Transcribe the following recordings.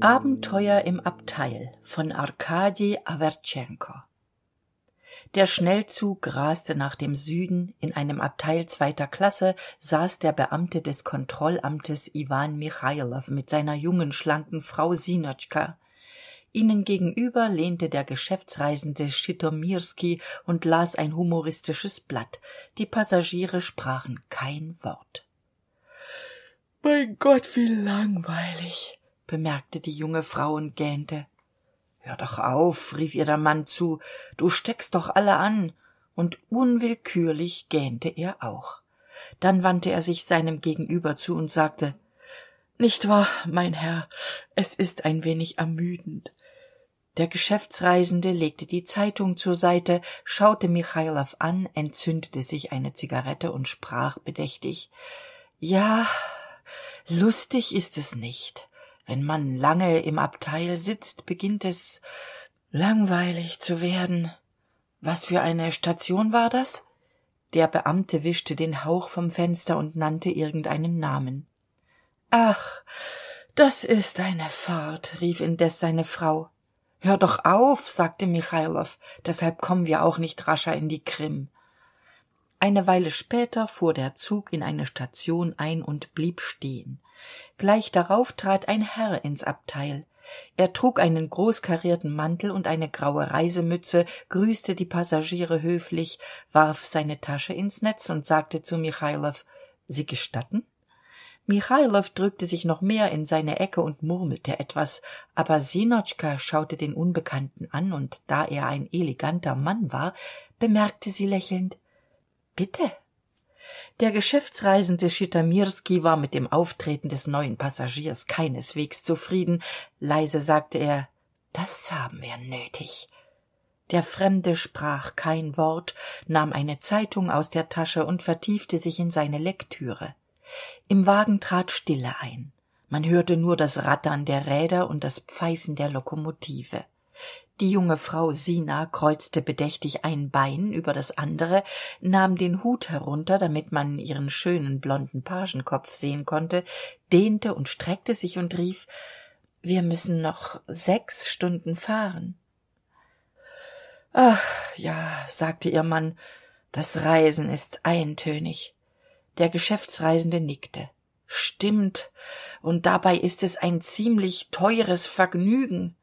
abenteuer im abteil von arkadij awwertschenko der schnellzug raste nach dem süden. In einem abteil zweiter klasse saß der beamte des kontrollamtes iwan michailow mit seiner jungen schlanken frau sinotschka ihnen gegenüber lehnte der geschäftsreisende schitomirski und las ein humoristisches blatt. Die passagiere sprachen kein wort. Mein gott wie langweilig bemerkte die junge frau und gähnte. Hör doch auf rief ihr der mann zu du steckst doch alle an. Und unwillkürlich gähnte er auch. Dann wandte er sich seinem gegenüber zu und sagte nicht wahr mein herr es ist ein wenig ermüdend. Der geschäftsreisende legte die zeitung zur seite schaute michailow an entzündete sich eine zigarette und sprach bedächtig ja lustig ist es nicht wenn man lange im abteil sitzt beginnt es langweilig zu werden. Was für eine station war das? Der beamte wischte den hauch vom fenster und nannte irgendeinen namen. Ach das ist eine fahrt rief indes seine frau. Hör doch auf sagte michailow deshalb kommen wir auch nicht rascher in die krim. Eine weile später fuhr der zug in eine station ein und blieb stehen gleich darauf trat ein herr ins abteil. Er trug einen großkarierten mantel und eine graue reisemütze grüßte die passagiere höflich warf seine tasche ins netz und sagte zu michailow sie gestatten? Michailow drückte sich noch mehr in seine ecke und murmelte etwas aber sinotschka schaute den unbekannten an und da er ein eleganter mann war bemerkte sie lächelnd bitte der geschäftsreisende schitamirski war mit dem auftreten des neuen passagiers keineswegs zufrieden. Leise sagte er das haben wir nötig. Der fremde sprach kein wort nahm eine zeitung aus der tasche und vertiefte sich in seine lektüre. Im wagen trat stille ein. Man hörte nur das rattern der räder und das pfeifen der lokomotive die junge frau sina kreuzte bedächtig ein bein über das andere nahm den hut herunter damit man ihren schönen blonden pagenkopf sehen konnte dehnte und streckte sich und rief wir müssen noch sechs stunden fahren. Ach ja sagte ihr mann das reisen ist eintönig. Der geschäftsreisende nickte. Stimmt. Und dabei ist es ein ziemlich teures vergnügen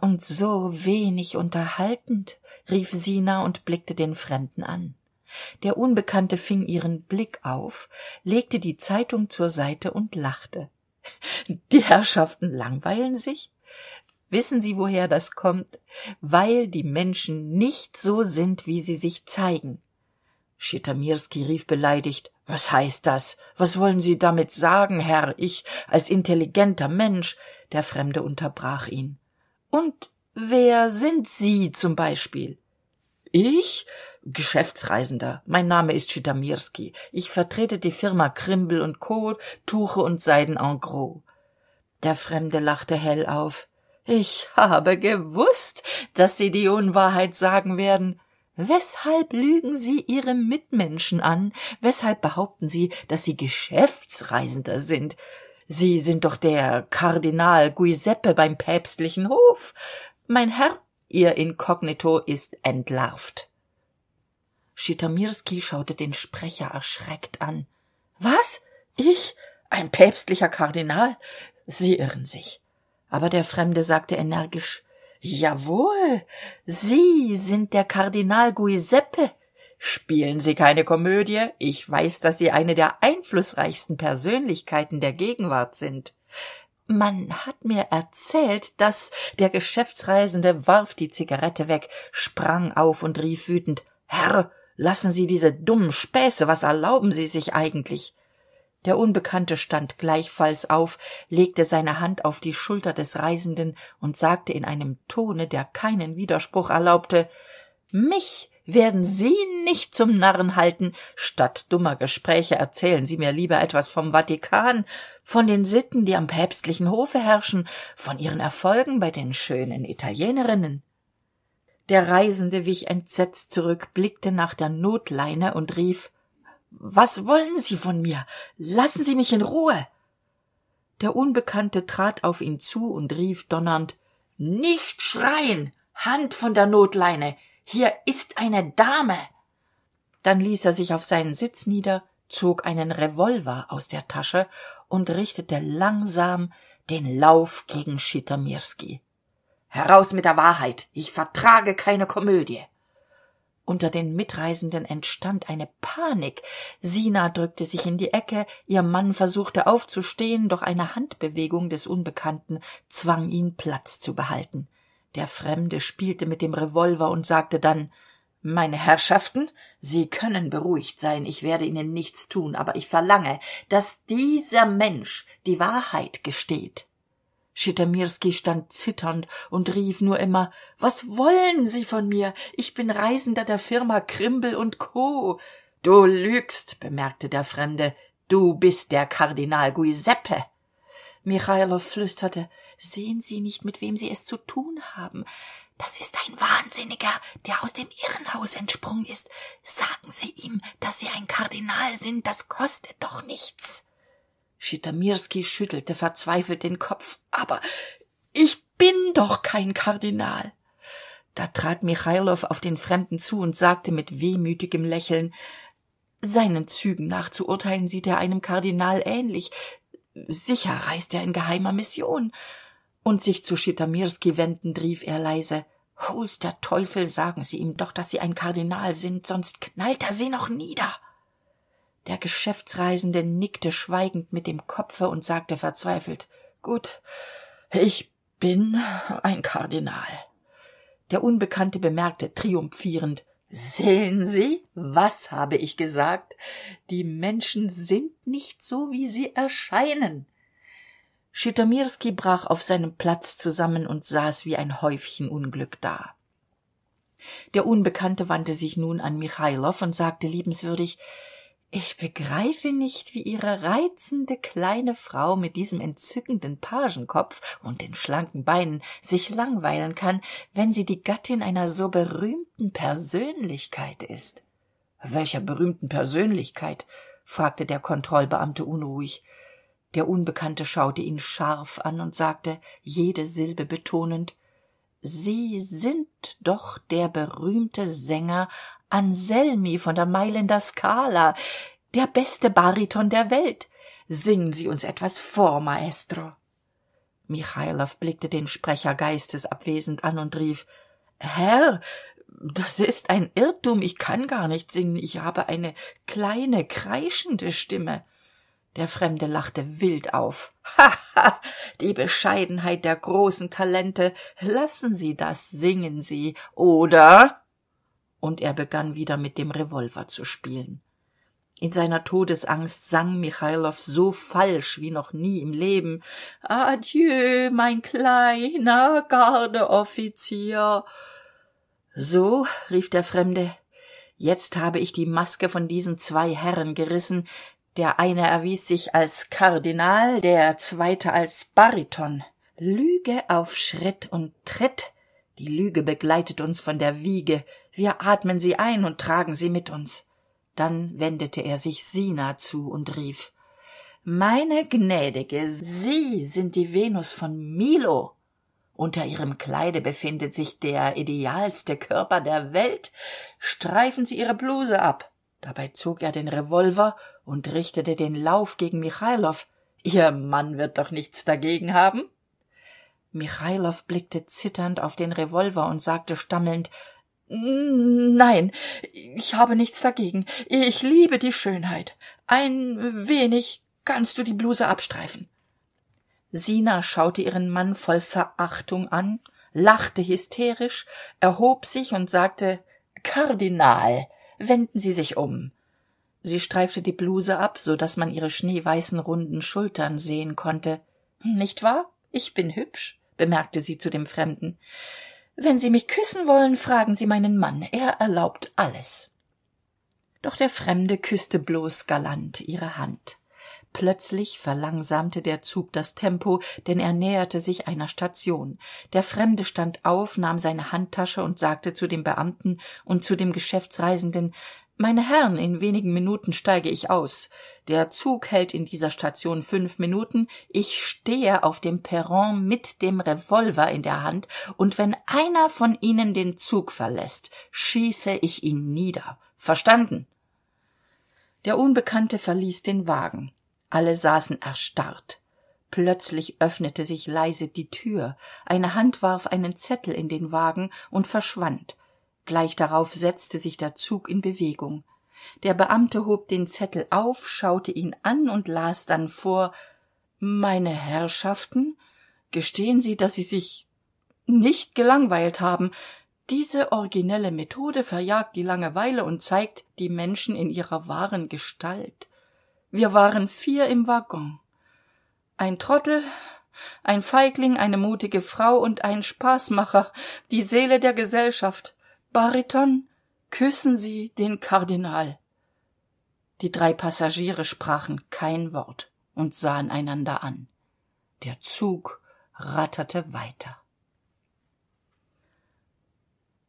und so wenig unterhaltend rief sina und blickte den fremden an. Der unbekannte fing ihren blick auf legte die zeitung zur seite und lachte. Die herrschaften langweilen sich? Wissen sie woher das kommt? Weil die menschen nicht so sind wie sie sich zeigen. Schitamirski rief beleidigt was heißt das? Was wollen sie damit sagen herr? Ich als intelligenter mensch. Der fremde unterbrach ihn und wer sind sie zum beispiel? Ich? Geschäftsreisender. Mein name ist schitamirski ich vertrete die firma krimbel und co. Tuche und seiden en gros. Der fremde lachte hell auf. Ich habe gewusst dass sie die unwahrheit sagen werden. Weshalb lügen sie ihre mitmenschen an? Weshalb behaupten sie dass sie geschäftsreisender sind sie sind doch der kardinal guiseppe beim päpstlichen hof. Mein herr ihr inkognito ist entlarvt. Schitamirski schaute den sprecher erschreckt an. Was? Ich? Ein päpstlicher kardinal? Sie irren sich. Aber der fremde sagte energisch jawohl sie sind der kardinal guiseppe spielen sie keine komödie? Ich weiß dass sie eine der einflußreichsten persönlichkeiten der gegenwart sind. Man hat mir erzählt dass der geschäftsreisende warf die zigarette weg sprang auf und rief wütend herr lassen sie diese dummen späße was erlauben sie sich eigentlich? Der unbekannte stand gleichfalls auf legte seine hand auf die schulter des reisenden und sagte in einem tone der keinen widerspruch erlaubte mich werden sie nicht zum narren halten. Statt dummer gespräche erzählen sie mir lieber etwas vom vatikan von den sitten die am päpstlichen hofe herrschen von ihren erfolgen bei den schönen italienerinnen. Der reisende wich entsetzt zurück blickte nach der notleine und rief was wollen sie von mir? Lassen sie mich in ruhe. Der unbekannte trat auf ihn zu und rief donnernd nicht schreien! Hand von der notleine hier ist eine dame. Dann ließ er sich auf seinen sitz nieder zog einen revolver aus der tasche und richtete langsam den lauf gegen schitomirski heraus mit der wahrheit ich vertrage keine komödie. Unter den mitreisenden entstand eine panik. Sina drückte sich in die ecke ihr mann versuchte aufzustehen doch eine handbewegung des unbekannten zwang ihn platz zu behalten der fremde spielte mit dem revolver und sagte dann meine herrschaften sie können beruhigt sein ich werde ihnen nichts tun aber ich verlange dass dieser mensch die wahrheit gesteht schitomirski stand zitternd und rief nur immer was wollen sie von mir? Ich bin reisender der firma krimbel und co. Du lügst bemerkte der fremde du bist der kardinal guiseppe michailow flüsterte sehen sie nicht mit wem sie es zu tun haben das ist ein wahnsinniger der aus dem irrenhaus entsprungen ist sagen sie ihm dass sie ein kardinal sind das kostet doch nichts Schitamirski schüttelte verzweifelt den Kopf. Aber ich bin doch kein Kardinal. Da trat Michailow auf den Fremden zu und sagte mit wehmütigem Lächeln Seinen Zügen nach zu urteilen sieht er einem Kardinal ähnlich. Sicher reist er in geheimer Mission. Und sich zu Schitamirski wendend rief er leise Hol's der Teufel, sagen Sie ihm doch, dass Sie ein Kardinal sind, sonst knallt er Sie noch nieder. Der geschäftsreisende nickte schweigend mit dem kopfe und sagte verzweifelt gut ich bin ein kardinal. Der unbekannte bemerkte triumphierend sehen sie was habe ich gesagt? Die menschen sind nicht so wie sie erscheinen schitomirski brach auf seinem platz zusammen und saß wie ein häufchen unglück da. Der unbekannte wandte sich nun an michailow und sagte liebenswürdig ich begreife nicht wie ihre reizende kleine frau mit diesem entzückenden pagenkopf und den schlanken beinen sich langweilen kann wenn sie die gattin einer so berühmten persönlichkeit ist welcher berühmten persönlichkeit fragte der kontrollbeamte unruhig der unbekannte schaute ihn scharf an und sagte jede silbe betonend sie sind doch der berühmte sänger anselmi von der mailänder scala der beste bariton der welt. Singen sie uns etwas vor maestro michailow blickte den sprecher geistesabwesend an und rief herr das ist ein irrtum. Ich kann gar nicht singen. Ich habe eine kleine kreischende stimme der fremde lachte wild auf. Ha ha die bescheidenheit der großen talente. Lassen sie das singen sie oder? Und er begann wieder mit dem revolver zu spielen. In seiner todesangst sang michailow so falsch wie noch nie im leben. Adieu mein kleiner gardeoffizier. So rief der fremde jetzt habe ich die maske von diesen zwei herren gerissen der eine erwies sich als kardinal der zweite als bariton. Lüge auf schritt und tritt. Die lüge begleitet uns von der wiege. Wir atmen sie ein und tragen sie mit uns. Dann wendete er sich sina zu und rief meine gnädige sie sind die venus von milo. Unter ihrem kleide befindet sich der idealste körper der welt. Streifen sie ihre bluse ab. Dabei zog er den revolver und richtete den lauf gegen michailow ihr mann wird doch nichts dagegen haben. Michailow blickte zitternd auf den revolver und sagte stammelnd nein ich habe nichts dagegen. Ich liebe die schönheit. Ein wenig kannst du die bluse abstreifen. Sina schaute ihren mann voll verachtung an lachte hysterisch erhob sich und sagte kardinal wenden sie sich um sie streifte die bluse ab so dass man ihre schneeweißen runden schultern sehen konnte. Nicht wahr? Ich bin hübsch bemerkte sie zu dem fremden. Wenn sie mich küssen wollen fragen sie meinen mann. Er erlaubt alles. Doch der fremde küsste bloß galant ihre hand. Plötzlich verlangsamte der zug das tempo denn er näherte sich einer station. Der fremde stand auf nahm seine handtasche und sagte zu dem beamten und zu dem geschäftsreisenden meine herren in wenigen minuten steige ich aus. Der zug hält in dieser station fünf minuten. Ich stehe auf dem perron mit dem revolver in der hand und wenn einer von ihnen den zug verlässt schieße ich ihn nieder. Verstanden? Der unbekannte verließ den wagen. Alle saßen erstarrt. Plötzlich öffnete sich leise die tür. Eine hand warf einen zettel in den wagen und verschwand gleich darauf setzte sich der zug in bewegung. Der beamte hob den zettel auf schaute ihn an und las dann vor meine herrschaften gestehen sie dass sie sich nicht gelangweilt haben. Diese originelle methode verjagt die langeweile und zeigt die menschen in ihrer wahren gestalt. Wir waren vier im waggon. Ein trottel ein feigling eine mutige frau und ein spaßmacher die seele der gesellschaft bariton küssen sie den kardinal. Die drei passagiere sprachen kein wort und sahen einander an. Der zug ratterte weiter